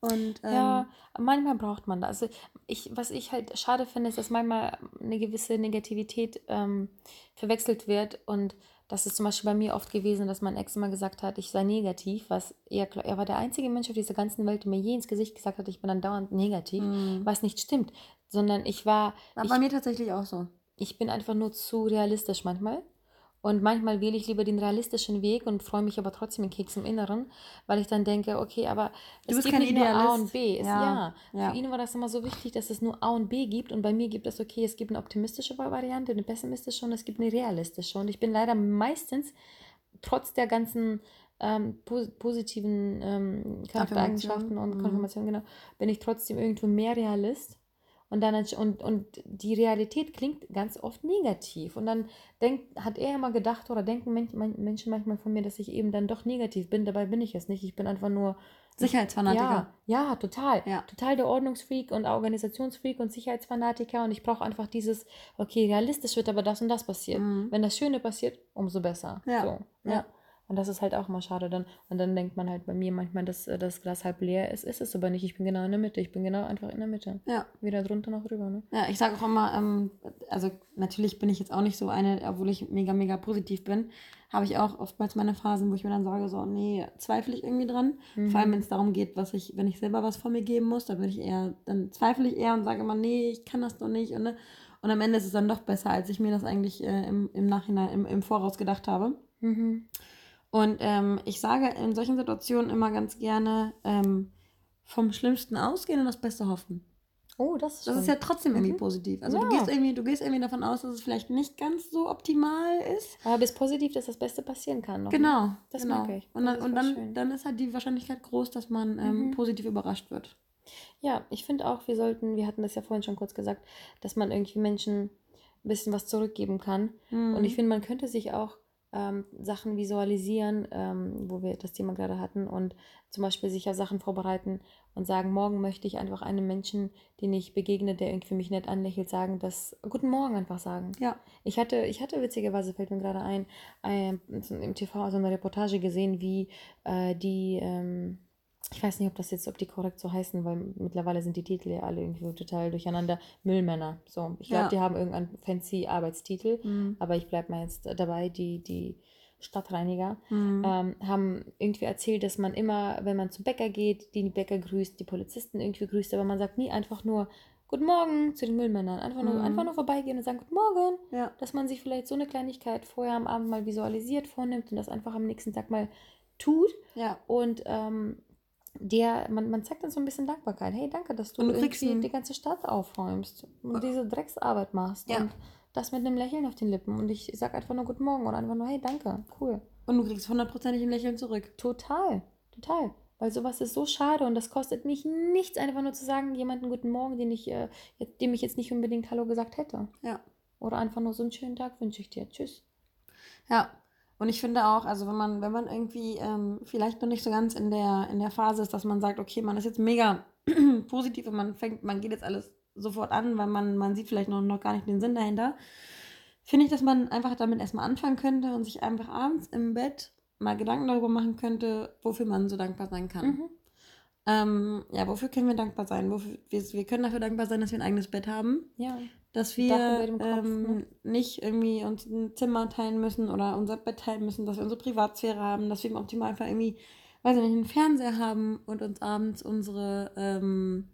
Und ähm, Ja, manchmal braucht man das. Also ich, was ich halt schade finde, ist, dass manchmal eine gewisse Negativität ähm, verwechselt wird. Und das ist zum Beispiel bei mir oft gewesen, dass mein Ex immer gesagt hat, ich sei negativ, was klar, er war der einzige Mensch auf dieser ganzen Welt, der mir je ins Gesicht gesagt hat, ich bin dann dauernd negativ, Mhm. was nicht stimmt. Sondern ich war, war ich, bei mir tatsächlich auch so. ich bin einfach nur zu realistisch manchmal. Und manchmal wähle ich lieber den realistischen Weg und freue mich aber trotzdem in Keks im Inneren, weil ich dann denke, okay, aber Du es bist gibt kein nicht nur A Idealist. und B. Es, Ja, ja, ja. für ihn war das immer so wichtig, dass es nur A und B gibt. Und bei mir gibt es, okay, es gibt eine optimistische Variante, eine pessimistische und es gibt eine realistische. Und ich bin leider meistens, trotz der ganzen ähm, pos positiven ähm, Charaktereigenschaften und Mhm. Konfirmationen, genau, bin ich trotzdem irgendwo mehr Realist. Und, dann, und, und die Realität klingt ganz oft negativ. Und dann denkt, hat er immer gedacht oder denken Men Men Menschen manchmal von mir, dass ich eben dann doch negativ bin. Dabei bin ich es nicht. Ich bin einfach nur. Sicherheitsfanatiker. Ja, ja, total. Ja. Total der Ordnungsfreak und Organisationsfreak und Sicherheitsfanatiker. Und ich brauche einfach dieses, okay, realistisch wird aber das und das passiert. Mhm. Wenn das Schöne passiert, umso besser. Ja, So, ja. ja. Und das ist halt auch mal schade dann. Und dann denkt man halt bei mir manchmal, dass äh, das Glas halb leer ist. Ist es aber nicht. Ich bin genau in der Mitte. Ich bin genau einfach in der Mitte. Ja. Weder drunter noch drüber, ne? Ja, ich sage auch immer, ähm, also natürlich bin ich jetzt auch nicht so eine, obwohl ich mega, mega positiv bin, habe ich auch oftmals meine Phasen, wo ich mir dann sage, so, nee, zweifle ich irgendwie dran. Mhm. Vor allem, wenn es darum geht, was ich, wenn ich selber was von mir geben muss, dann bin ich eher, dann zweifle ich eher und sage immer, nee, ich kann das doch nicht. Und, ne? und am Ende ist es dann doch besser, als ich mir das eigentlich äh, im, im Nachhinein, im, im Voraus gedacht habe. Mhm. Und ähm, ich sage in solchen Situationen immer ganz gerne, ähm, vom Schlimmsten ausgehen und das Beste hoffen. Oh, das ist Das ist ja trotzdem irgendwie Mhm. positiv. Also du Ja. gehst irgendwie, du gehst irgendwie davon aus, dass es vielleicht nicht ganz so optimal ist. Aber bis positiv, dass das Beste passieren kann. Noch. Genau. Das genau. mag ich. Und dann, und dann, dann ist halt die Wahrscheinlichkeit groß, dass man ähm, Mhm. positiv überrascht wird. Ja, ich finde auch, wir sollten, wir hatten das ja vorhin schon kurz gesagt, dass man irgendwie Menschen ein bisschen was zurückgeben kann. Mhm. Und ich finde, man könnte sich auch ähm, Sachen visualisieren, ähm, wo wir das Thema gerade hatten und zum Beispiel sich auf Sachen vorbereiten und sagen, morgen möchte ich einfach einem Menschen, den ich begegne, der irgendwie mich nett anlächelt, sagen, dass Guten Morgen einfach sagen. Ja. Ich hatte, ich hatte witzigerweise, fällt mir gerade ein, ein, im TV so eine Reportage gesehen, wie äh, die, ähm, ich weiß nicht, ob das jetzt, ob die korrekt so heißen, weil mittlerweile sind die Titel ja alle irgendwie total durcheinander. Müllmänner. So, ich glaube, Ja. die haben irgendeinen fancy Arbeitstitel, Mhm. aber ich bleibe mal jetzt dabei, die, die Stadtreiniger Mhm. ähm, haben irgendwie erzählt, dass man immer, wenn man zum Bäcker geht, die Bäcker grüßt, die Polizisten irgendwie grüßt, aber man sagt nie einfach nur Guten Morgen zu den Müllmännern. Einfach nur, Mhm. einfach nur vorbeigehen und sagen Guten Morgen Ja. dass man sich vielleicht so eine Kleinigkeit vorher am Abend mal visualisiert vornimmt und das einfach am nächsten Tag mal tut. Ja. Und ähm, der, man, man zeigt dann so ein bisschen Dankbarkeit. Hey, danke, dass du, Und du kriegst die ganze Stadt aufräumst und diese Drecksarbeit machst. Ja. Und das mit einem Lächeln auf den Lippen. Und ich sag einfach nur Guten Morgen oder einfach nur, hey, danke, cool. Und du kriegst hundertprozentig ein Lächeln zurück. Total, total. Weil sowas ist so schade und das kostet mich nichts, einfach nur zu sagen, jemanden guten Morgen, den ich, äh, dem ich jetzt nicht unbedingt Hallo gesagt hätte. Ja. Oder einfach nur so einen schönen Tag wünsche ich dir. Tschüss. Ja. Und ich finde auch, also wenn man, wenn man irgendwie ähm, vielleicht noch nicht so ganz in der, in der Phase ist, dass man sagt, okay, man ist jetzt mega positiv und man fängt, man geht jetzt alles sofort an, weil man, man sieht vielleicht noch, noch gar nicht den Sinn dahinter, finde ich, dass man einfach damit erstmal anfangen könnte und sich einfach abends im Bett mal Gedanken darüber machen könnte, wofür man so dankbar sein kann. Mhm. Ähm, ja, wofür können wir dankbar sein? Wofür, wir, wir können dafür dankbar sein, dass wir ein eigenes Bett haben. Ja. Dass wir Kopf, ähm, ne? nicht irgendwie uns ein Zimmer teilen müssen oder unser Bett teilen müssen, dass wir unsere Privatsphäre haben, dass wir im Optimalfall irgendwie, weiß ich nicht, einen Fernseher haben und uns abends unsere ähm,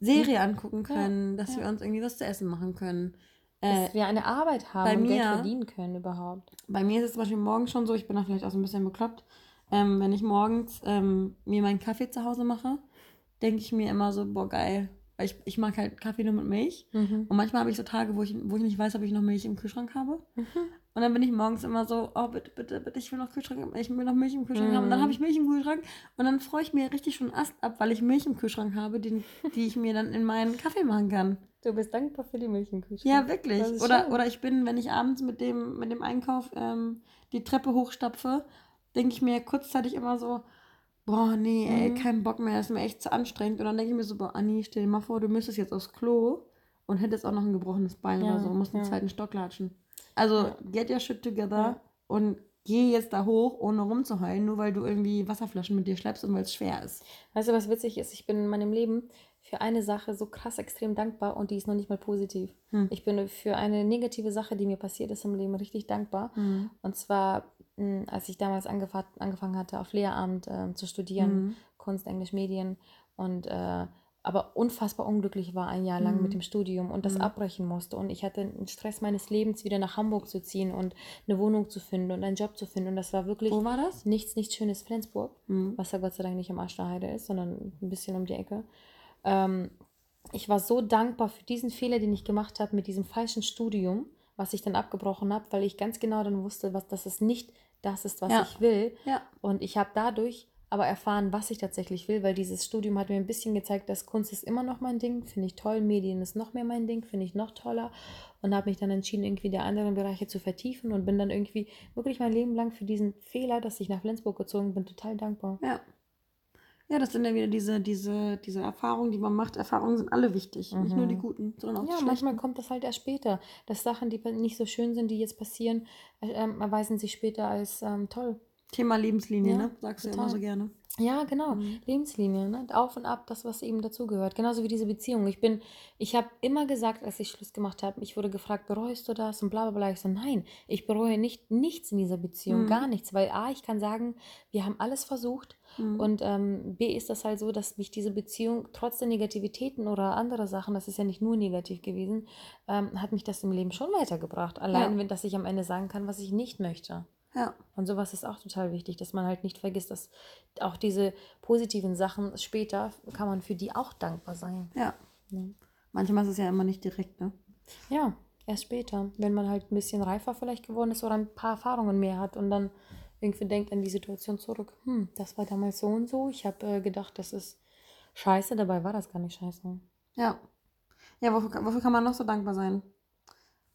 Serie angucken können, dass ja. wir uns irgendwie was zu essen machen können. Äh, Dass wir eine Arbeit haben bei und Geld mir- verdienen können überhaupt. bei mir ist es zum Beispiel morgens schon so, ich bin da vielleicht auch so ein bisschen bekloppt, ähm, wenn ich morgens ähm, mir meinen Kaffee zu Hause mache, denke ich mir immer so, boah, geil. Weil ich, ich mag halt Kaffee nur mit Milch. Und manchmal habe ich so Tage, wo ich, wo ich nicht weiß, ob ich noch Milch im Kühlschrank habe. Und dann bin ich morgens immer so, oh, bitte, bitte, bitte, ich will noch Kühlschrank, ich will noch Milch im Kühlschrank haben. Und dann habe ich Milch im Kühlschrank. Und dann freue ich mir richtig schon Ast ab, weil ich Milch im Kühlschrank habe, die, die ich mir dann in meinen Kaffee machen kann. Du bist dankbar für die Milch im Kühlschrank. Ja, wirklich. Oder, schön. oder ich bin, wenn ich abends mit dem, mit dem Einkauf ähm, die Treppe hochstapfe, denke ich mir kurzzeitig immer so, boah, nee, ey, Mhm. kein Bock mehr, das ist mir echt zu anstrengend. Und dann denke ich mir so, boah, Anni, stell dir mal vor, du müsstest jetzt aufs Klo und hättest auch noch ein gebrochenes Bein Ja, oder so, musst einen ja. zweiten Stock latschen. Also, Ja. get your shit together Ja. und geh jetzt da hoch, ohne rumzuheulen, nur weil du irgendwie Wasserflaschen mit dir schleppst und weil es schwer ist. Weißt du, was witzig ist? Ich bin in meinem Leben für eine Sache so krass extrem dankbar und die ist noch nicht mal positiv. Hm. Ich bin für eine negative Sache, die mir passiert ist im Leben, richtig dankbar. Mhm. Und zwar, mh, als ich damals angefa angefangen hatte, auf Lehramt ähm, zu studieren, Mhm. Kunst, Englisch, Medien und äh, aber unfassbar unglücklich war ein Jahr lang Mhm. mit dem Studium und das Mhm. abbrechen musste. Und ich hatte einen Stress meines Lebens, wieder nach Hamburg zu ziehen und eine Wohnung zu finden und einen Job zu finden. Und das war wirklich Wo war das? nichts, nichts Schönes. Flensburg was ja Gott sei Dank nicht am Arsch der Heide ist, sondern ein bisschen um die Ecke. Ähm, ich war so dankbar für diesen Fehler, den ich gemacht habe mit diesem falschen Studium, was ich dann abgebrochen habe, weil ich ganz genau dann wusste, was, dass es nicht das ist, was Ja. ich will. Ja. Und ich habe dadurch aber erfahren, was ich tatsächlich will, weil dieses Studium hat mir ein bisschen gezeigt, dass Kunst ist immer noch mein Ding, finde ich toll, Medien ist noch mehr mein Ding, finde ich noch toller und habe mich dann entschieden, irgendwie die anderen Bereiche zu vertiefen und bin dann irgendwie wirklich mein Leben lang für diesen Fehler, dass ich nach Flensburg gezogen bin, total dankbar. Ja. Ja, das sind ja wieder diese, diese, diese Erfahrungen, die man macht. Erfahrungen sind alle wichtig. Nicht nur Mhm. die guten, sondern auch Ja, die manchmal schlechten. kommt das halt erst später. Dass Sachen, die nicht so schön sind, die jetzt passieren, äh, ähm, erweisen sich später als ähm, toll. Thema Lebenslinie, Ja, ne? Sagst du ja immer total. so gerne. Ja, genau. Mhm. Lebenslinie, ne? Auf und ab, das, was eben dazugehört. Genauso wie diese Beziehung. Ich bin, ich habe immer gesagt, als ich Schluss gemacht habe, ich wurde gefragt, bereust du das und bla bla bla. Ich so, nein, ich bereue nicht nichts in dieser Beziehung, Mhm. gar nichts. Weil A, ich kann sagen, wir haben alles versucht. Mhm. Und ähm, B ist das halt so, dass mich diese Beziehung trotz der Negativitäten oder andere Sachen, das ist ja nicht nur negativ gewesen, ähm, hat mich das im Leben schon weitergebracht. Allein, Ja. wenn, dass ich am Ende sagen kann, was ich nicht möchte. ja. Und sowas ist auch total wichtig, dass man halt nicht vergisst, dass auch diese positiven Sachen später kann man für die auch dankbar sein. Ja. Ja. Manchmal ist es ja immer nicht direkt, ne? Ja, erst später, wenn man halt ein bisschen reifer vielleicht geworden ist oder ein paar Erfahrungen mehr hat und dann irgendwie denkt an die Situation zurück. Hm, das war damals so und so. Ich habe äh, gedacht, das ist scheiße, dabei war das gar nicht scheiße. Ja. Ja, wofür, kann- wofür kann man noch so dankbar sein?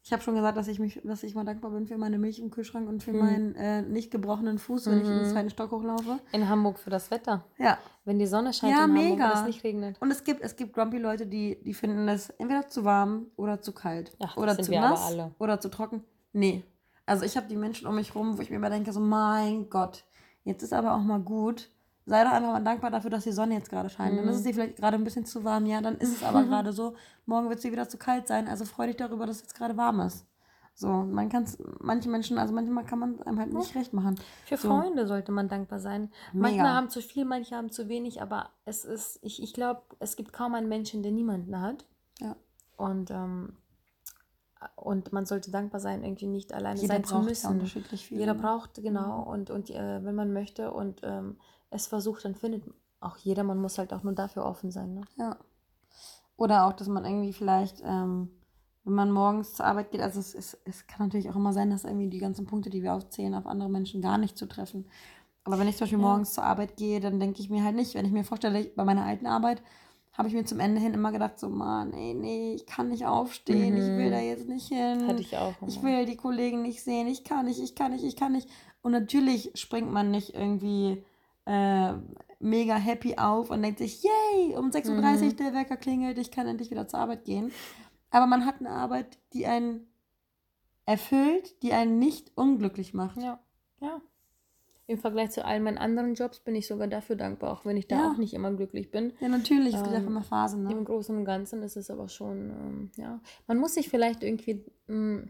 Ich habe schon gesagt, dass ich mich, dass ich mal dankbar bin für meine Milch im Kühlschrank und für Mhm. meinen äh, nicht gebrochenen Fuß, wenn ich in den Mhm. zweiten Stock hochlaufe. In Hamburg für das Wetter. Ja. Wenn die Sonne scheint Ja, in Hamburg mega. und es nicht regnet. Und es gibt, es gibt grumpy Leute, die, die finden es entweder zu warm oder zu kalt. Ach, das oder zu nass alle. oder zu trocken. Nee. Also ich habe die Menschen um mich rum, wo ich mir immer denke, so mein Gott, jetzt ist aber auch mal gut, sei doch einfach mal dankbar dafür, dass die Sonne jetzt gerade scheint. Dann ist es dir vielleicht gerade ein bisschen zu warm, ja, dann ist es aber gerade so. Morgen wird es dir wieder zu kalt sein, also freu dich darüber, dass es jetzt gerade warm ist. So, man kann es, manche Menschen, also manchmal kann man einem halt nicht recht machen. Für So. Freunde sollte man dankbar sein. Mega. Manchmal haben zu viel, manche haben zu wenig, aber es ist, ich, ich glaube, es gibt kaum einen Menschen, der niemanden hat. Ja. Und, ähm, und man sollte dankbar sein, irgendwie nicht alleine Jeder sein zu braucht ja müssen. unterschiedlich viel. Jeder braucht, genau, und, und äh, wenn man möchte und ähm, es versucht, dann findet auch jeder, man muss halt auch nur dafür offen sein. Ne? Ja. Oder auch, dass man irgendwie vielleicht, ähm, wenn man morgens zur Arbeit geht, also es, es, es kann natürlich auch immer sein, dass irgendwie die ganzen Punkte, die wir aufzählen, auf andere Menschen gar nicht zutreffen. Aber wenn ich zum Beispiel Ja. morgens zur Arbeit gehe, dann denke ich mir halt nicht, wenn ich mir vorstelle, bei meiner alten Arbeit habe ich mir zum Ende hin immer gedacht, so, Mann, ey, nee, ich kann nicht aufstehen, ich will Mhm. da jetzt nicht hin. Hatte ich auch. Ich immer. will die Kollegen nicht sehen, ich kann nicht, ich kann nicht, ich kann nicht. Und natürlich springt man nicht irgendwie äh, mega happy auf und denkt sich, yay, um 6.30 Uhr Mhm. der Wecker klingelt, ich kann endlich wieder zur Arbeit gehen. Aber man hat eine Arbeit, die einen erfüllt, die einen nicht unglücklich macht. Ja, ja. Im Vergleich zu all meinen anderen Jobs bin ich sogar dafür dankbar, auch wenn ich da Ja. auch nicht immer glücklich bin. Ja, natürlich, es gibt Ähm, einfach mal Phasen. Im Ne? Großen und Ganzen ist es aber schon, ähm, ja. Man muss sich vielleicht irgendwie mh,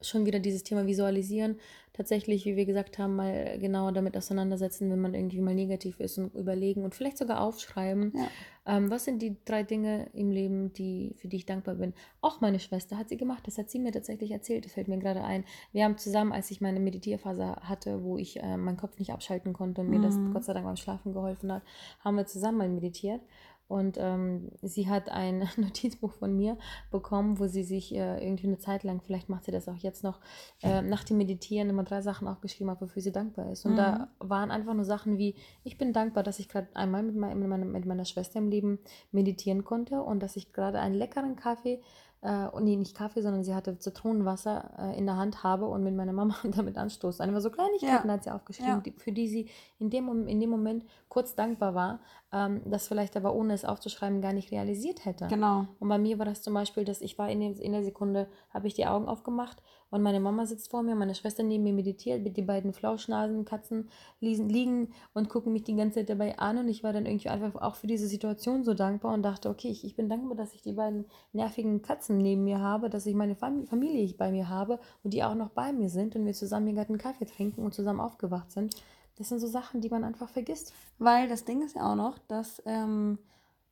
schon wieder dieses Thema visualisieren. Tatsächlich, wie wir gesagt haben, mal genauer damit auseinandersetzen, wenn man irgendwie mal negativ ist und überlegen und vielleicht sogar aufschreiben. Ja. Ähm, was sind die drei Dinge im Leben, die, für die ich dankbar bin? Auch meine Schwester hat sie gemacht. Das hat sie mir tatsächlich erzählt. Das fällt mir gerade ein. Wir haben zusammen, als ich meine Meditierphase hatte, wo ich äh, meinen Kopf nicht abschalten konnte und mir das Mhm. Gott sei Dank beim Schlafen geholfen hat, haben wir zusammen mal meditiert. Und ähm, sie hat ein Notizbuch von mir bekommen, wo sie sich äh, irgendwie eine Zeit lang, vielleicht macht sie das auch jetzt noch, äh, nach dem Meditieren immer drei Sachen aufgeschrieben hat, wofür sie dankbar ist. Und Mhm. da waren einfach nur Sachen wie, ich bin dankbar, dass ich gerade einmal mit, mein, mit, meiner, mit meiner Schwester im Leben meditieren konnte und dass ich gerade einen leckeren Kaffee, äh, und nee, nicht Kaffee, sondern sie hatte Zitronenwasser äh, in der Hand habe und mit meiner Mama damit anstoße. Einfach so Kleinigkeiten Ja. hat sie aufgeschrieben, Ja. die, für die sie in dem, in dem Moment kurz dankbar war, ähm, das vielleicht aber ohne es aufzuschreiben gar nicht realisiert hätte. Genau. Und bei mir war das zum Beispiel, dass ich war in, den, in der Sekunde, habe ich die Augen aufgemacht und meine Mama sitzt vor mir, meine Schwester neben mir meditiert, mit die beiden Flauschnasen, Katzen liegen, liegen und gucken mich die ganze Zeit dabei an und ich war dann irgendwie einfach auch für diese Situation so dankbar und dachte, okay, ich, ich bin dankbar, dass ich die beiden nervigen Katzen neben mir habe, dass ich meine Fam Familie bei mir habe und die auch noch bei mir sind und wir zusammen hier gerade einen Kaffee trinken und zusammen aufgewacht sind. Das sind so Sachen, die man einfach vergisst. Weil das Ding ist ja auch noch, dass ähm,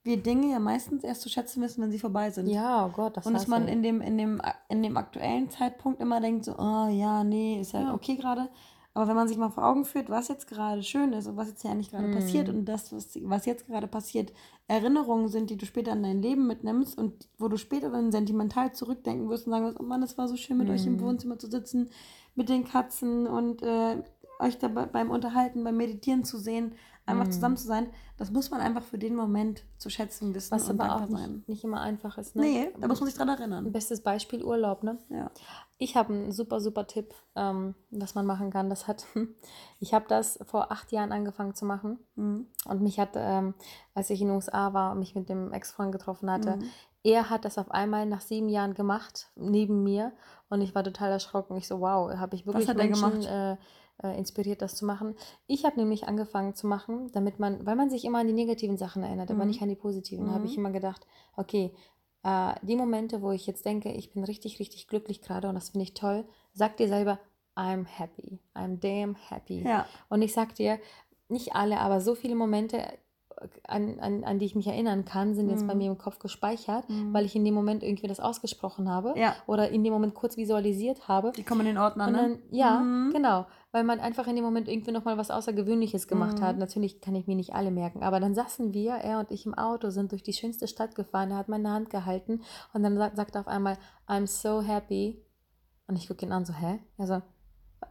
wir Dinge ja meistens erst zu schätzen wissen, wenn sie vorbei sind. Ja, oh Gott, das Und dass man ich. in dem, in, dem, in dem aktuellen Zeitpunkt immer denkt, so, oh ja, nee, ist ja, Ja. okay gerade. Aber wenn man sich mal vor Augen führt, was jetzt gerade schön ist und was jetzt ja eigentlich gerade Mhm. passiert und das, was, was jetzt gerade passiert, Erinnerungen sind, die du später in dein Leben mitnimmst und wo du später dann sentimental zurückdenken wirst und sagen wirst, oh Mann, es war so schön, mit euch im Mhm. Wohnzimmer zu sitzen, mit den Katzen und äh, euch da bei- beim Unterhalten, beim Meditieren zu sehen, einfach Mhm. zusammen zu sein. Das muss man einfach für den Moment zu schätzen wissen Was und aber auch nicht, nicht immer einfach ist. Ne? Nee, da muss man sich dran erinnern. bestes Beispiel Urlaub, ne? Ja. Ich habe einen super, super Tipp, ähm, was man machen kann. Das hat, ich habe das vor acht Jahren angefangen zu machen. Mhm. Und mich hat, ähm, als ich in den USA war und mich mit dem Ex-Freund getroffen hatte, Mhm. er hat das auf einmal nach sieben Jahren gemacht, neben mir. Und ich war total erschrocken. Ich so, wow, habe ich wirklich hat er Menschen gemacht? äh, äh, inspiriert, das zu machen. Ich habe nämlich angefangen zu machen, damit man, weil man sich immer an die negativen Sachen erinnert, aber Mhm. nicht an die positiven, Mhm. habe ich immer gedacht, okay, äh, die Momente, wo ich jetzt denke, ich bin richtig, richtig glücklich gerade und das finde ich toll, sag dir selber, I'm happy, I'm damn happy. Ja. Und ich sag dir, nicht alle, aber so viele Momente, äh, an, an, an die ich mich erinnern kann, sind jetzt bei Mhm. mir im Kopf gespeichert, Mhm. weil ich in dem Moment irgendwie das ausgesprochen habe Ja. oder in dem Moment kurz visualisiert habe. Die kommen in den Ordner, ne? dann, ja, Mhm. genau, weil man einfach in dem Moment irgendwie nochmal was Außergewöhnliches gemacht Mhm. hat. Natürlich kann ich mir nicht alle merken, aber dann saßen wir, er und ich im Auto, sind durch die schönste Stadt gefahren, er hat meine Hand gehalten und dann sagt, sagt er auf einmal, I'm so happy. Und ich gucke ihn an, so, hä? Er so,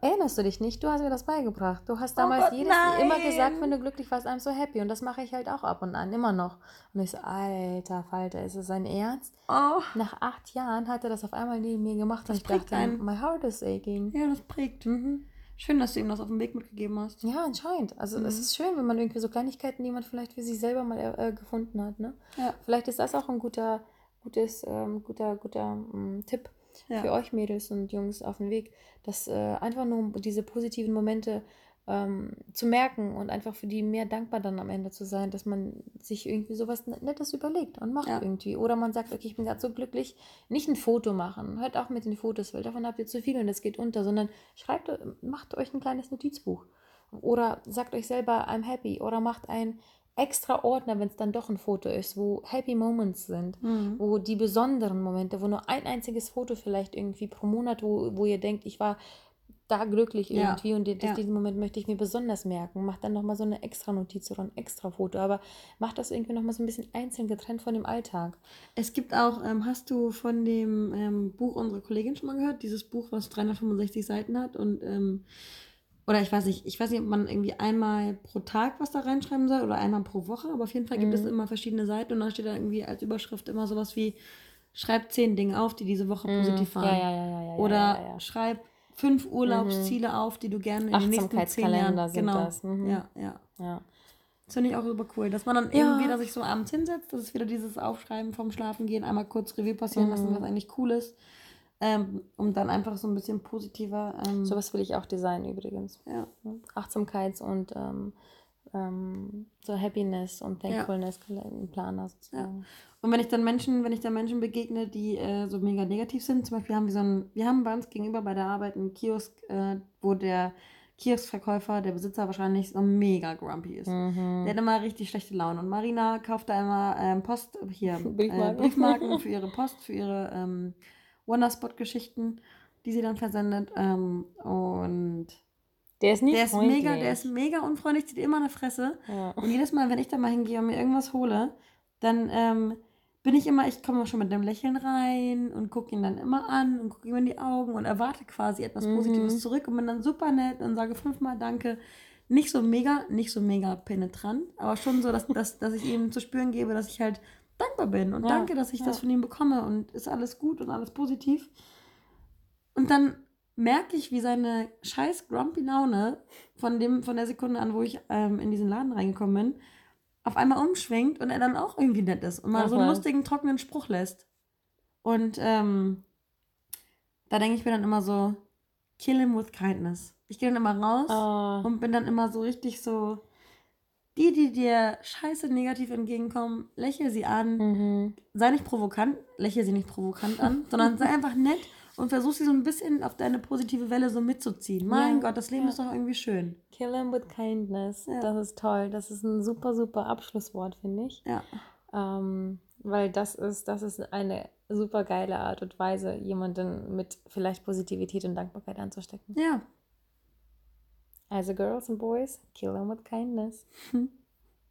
erinnerst du dich nicht? Du hast mir das beigebracht. Du hast Oh damals Gott, jedes, immer gesagt, nein. wenn du glücklich warst, I'm so happy. Und das mache ich halt auch ab und an, immer noch. Und ich so, alter Falter, ist es sein Ernst? Oh. Nach acht Jahren hat er das auf einmal neben mir gemacht Das und ich dachte, einen. my heart is aching. Ja, das prägt. Mhm. Schön, dass du ihm das auf den Weg mitgegeben hast. Ja, anscheinend. Also es Mhm. ist schön, wenn man irgendwie so Kleinigkeiten, die man vielleicht für sich selber mal äh, gefunden hat. Ne? Ja. Vielleicht ist das auch ein guter, gutes, ähm, guter, guter ähm, Tipp Ja. für euch Mädels und Jungs auf den Weg, dass äh, einfach nur diese positiven Momente ähm, zu merken und einfach für die mehr dankbar dann am Ende zu sein, dass man sich irgendwie sowas Nettes überlegt und macht Ja. irgendwie. Oder man sagt, okay, ich bin gerade so glücklich, nicht ein Foto machen, hört auch mit den Fotos, weil davon habt ihr zu viel und es geht unter, sondern schreibt, macht euch ein kleines Notizbuch. Oder sagt euch selber, I'm happy. Oder macht ein extra Ordner, wenn es dann doch ein Foto ist, wo Happy Moments sind, Mhm. wo die besonderen Momente, wo nur ein einziges Foto vielleicht irgendwie pro Monat, wo, wo ihr denkt, ich war da glücklich Ja, irgendwie und die- das, ja. diesen Moment möchte ich mir besonders merken. Macht dann nochmal so eine extra Notiz oder ein extra Foto, aber macht das irgendwie nochmal so ein bisschen einzeln getrennt von dem Alltag. Es gibt auch, ähm, hast du von dem ähm, Buch unserer Kollegin schon mal gehört? Dieses Buch, was 365 Seiten hat und ähm, oder ich weiß nicht, ich weiß nicht, ob man irgendwie einmal pro Tag was da reinschreiben soll oder einmal pro Woche, aber auf jeden Fall gibt es Mhm. immer verschiedene Seiten und da steht da irgendwie als Überschrift immer sowas wie schreib zehn Dinge auf, die diese Woche positiv waren. Mhm. Ja, ja, ja, ja, ja. Oder ja, ja, ja. schreib fünf Urlaubsziele auf, die du gerne in den nächsten zehn Jahren. sind genau. das, mhm. Ja, ja. ja. Das finde ich auch super cool, dass man dann Ja. irgendwie da sich so abends hinsetzt, das ist wieder dieses Aufschreiben vom Schlafen gehen, einmal kurz Revue passieren lassen, Mhm. was eigentlich cool ist, ähm, um dann einfach so ein bisschen positiver. Ähm, Sowas will ich auch designen übrigens. ja. Achtsamkeits- und ähm, ähm, so Happiness und Ja. Thankfulness Planer sozusagen. Und wenn ich dann Menschen, wenn ich dann Menschen begegne, die äh, so mega negativ sind, zum Beispiel haben wir so ein, wir haben bei uns gegenüber bei der Arbeit einen Kiosk, äh, wo der Kioskverkäufer, der Besitzer wahrscheinlich so mega grumpy ist. Mhm. Der hat immer richtig schlechte Laune. Und Marina kauft da immer ähm, Post, hier, Briefmarken. Briefmarken. Äh, Briefmarken für ihre Post, für ihre ähm, Wonderspot-Geschichten, die sie dann versendet. Ähm, und Der ist nicht der ist freundlich. mega, der ist mega unfreundlich, zieht immer eine Fresse. ja. Und jedes Mal, wenn ich da mal hingehe und mir irgendwas hole, dann ähm, bin ich immer, ich komme schon mit einem Lächeln rein und gucke ihn dann immer an und gucke ihm in die Augen und erwarte quasi etwas Mhm. Positives zurück und bin dann super nett und sage fünfmal Danke. Nicht so mega, nicht so mega penetrant, aber schon so, dass, dass, dass ich ihm zu spüren gebe, dass ich halt dankbar bin und Ja, danke, dass ich ja. das von ihm bekomme und ist alles gut und alles positiv. Und dann merke ich, wie seine scheiß grumpy Laune von, dem, von der Sekunde an, wo ich ähm, in diesen Laden reingekommen bin, auf einmal umschwingt und er dann auch irgendwie nett ist und mal Ach so einen was. lustigen, trockenen Spruch lässt. Und ähm, da denke ich mir dann immer so, kill him with kindness. Ich gehe dann immer raus Ah, und bin dann immer so richtig so, die, die dir scheiße negativ entgegenkommen, lächel sie an, mhm. sei nicht provokant, lächle sie nicht provokant an, sondern sei einfach nett und versuch sie so ein bisschen auf deine positive Welle so mitzuziehen. Mein Ja, Gott, das Leben ja. ist doch irgendwie schön. Kill him with kindness. Ja. Das ist toll. Das ist ein super, super Abschlusswort, finde ich. Ja. Ähm, weil das ist, das ist eine super geile Art und Weise, jemanden mit vielleicht Positivität und Dankbarkeit anzustecken. Ja. Also Girls and Boys, kill them with kindness.